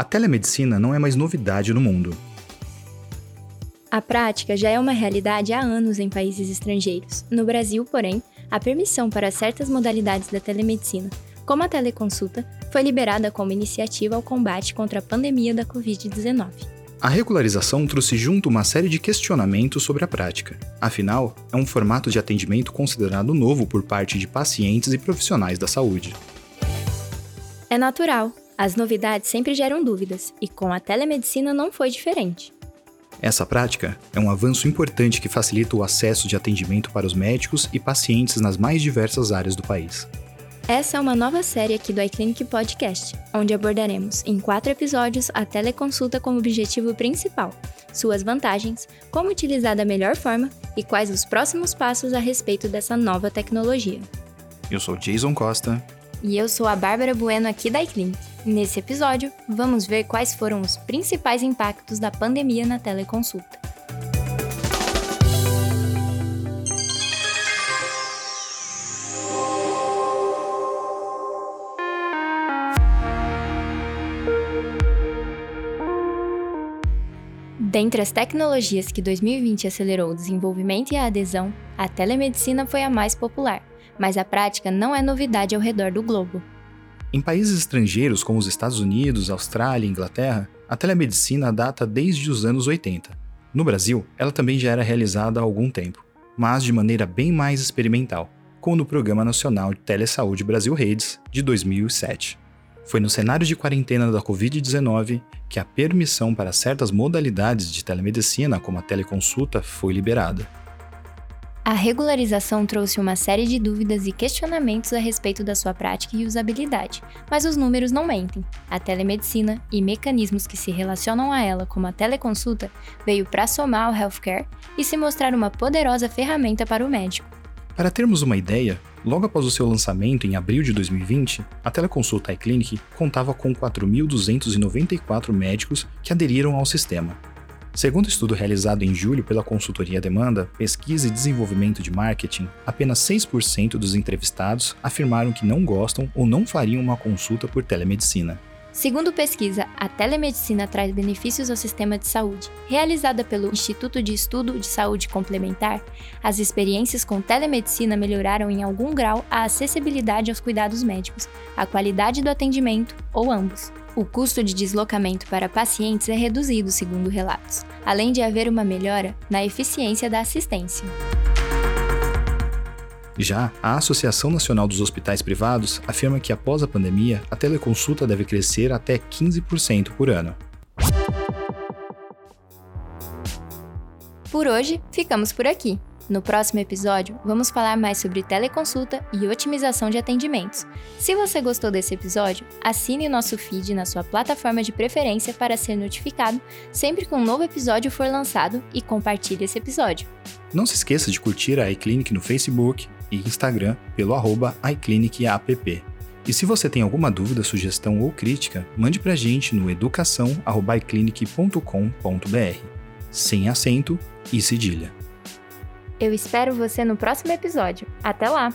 A telemedicina não é mais novidade no mundo. A prática já é uma realidade há anos em países estrangeiros. No Brasil, porém, a permissão para certas modalidades da telemedicina, como a teleconsulta, foi liberada como iniciativa ao combate contra a pandemia da Covid-19. A regularização trouxe junto uma série de questionamentos sobre a prática. Afinal, é um formato de atendimento considerado novo por parte de pacientes e profissionais da saúde. É natural. As novidades sempre geram dúvidas, e com a telemedicina não foi diferente. Essa prática é um avanço importante que facilita o acesso de atendimento para os médicos e pacientes nas mais diversas áreas do país. Essa é uma nova série aqui do iClinic Podcast, onde abordaremos, em quatro episódios, a teleconsulta como objetivo principal, suas vantagens, como utilizar da melhor forma e quais os próximos passos a respeito dessa nova tecnologia. Eu sou Jason Costa. E eu sou a Bárbara Bueno aqui da iClinic. Nesse episódio, vamos ver quais foram os principais impactos da pandemia na teleconsulta. Dentre as tecnologias que 2020 acelerou o desenvolvimento e a adesão, a telemedicina foi a mais popular, mas a prática não é novidade ao redor do globo. Em países estrangeiros como os Estados Unidos, Austrália e Inglaterra, a telemedicina data desde os anos 80. No Brasil, ela também já era realizada há algum tempo, mas de maneira bem mais experimental, como no Programa Nacional de Telesaúde Brasil Redes, de 2007. Foi no cenário de quarentena da Covid-19 que a permissão para certas modalidades de telemedicina, como a teleconsulta, foi liberada. A regularização trouxe uma série de dúvidas e questionamentos a respeito da sua prática e usabilidade, mas os números não mentem. A telemedicina e mecanismos que se relacionam a ela, como a teleconsulta, veio para somar ao healthcare e se mostrar uma poderosa ferramenta para o médico. Para termos uma ideia, logo após o seu lançamento em abril de 2020, a teleconsulta iClinic contava com 4.294 médicos que aderiram ao sistema, Segundo estudo realizado em julho pela consultoria Demanda, Pesquisa e Desenvolvimento de Marketing, apenas 6% dos entrevistados afirmaram que não gostam ou não fariam uma consulta por telemedicina. Segundo pesquisa, a telemedicina traz benefícios ao sistema de saúde. Realizada pelo Instituto de Estudo de Saúde Complementar, as experiências com telemedicina melhoraram em algum grau a acessibilidade aos cuidados médicos, a qualidade do atendimento ou ambos. O custo de deslocamento para pacientes é reduzido, segundo relatos, além de haver uma melhora na eficiência da assistência. Já a Associação Nacional dos Hospitais Privados afirma que após a pandemia, a teleconsulta deve crescer até 15% por ano. Por hoje, ficamos por aqui. No próximo episódio, vamos falar mais sobre teleconsulta e otimização de atendimentos. Se você gostou desse episódio, assine nosso feed na sua plataforma de preferência para ser notificado sempre que um novo episódio for lançado e compartilhe esse episódio. Não se esqueça de curtir a iClinic no Facebook e Instagram pelo arroba iClinicApp. E se você tem alguma dúvida, sugestão ou crítica, mande pra gente no educação.iclinic.com.br, sem acento e cedilha. Eu espero você no próximo episódio. Até lá!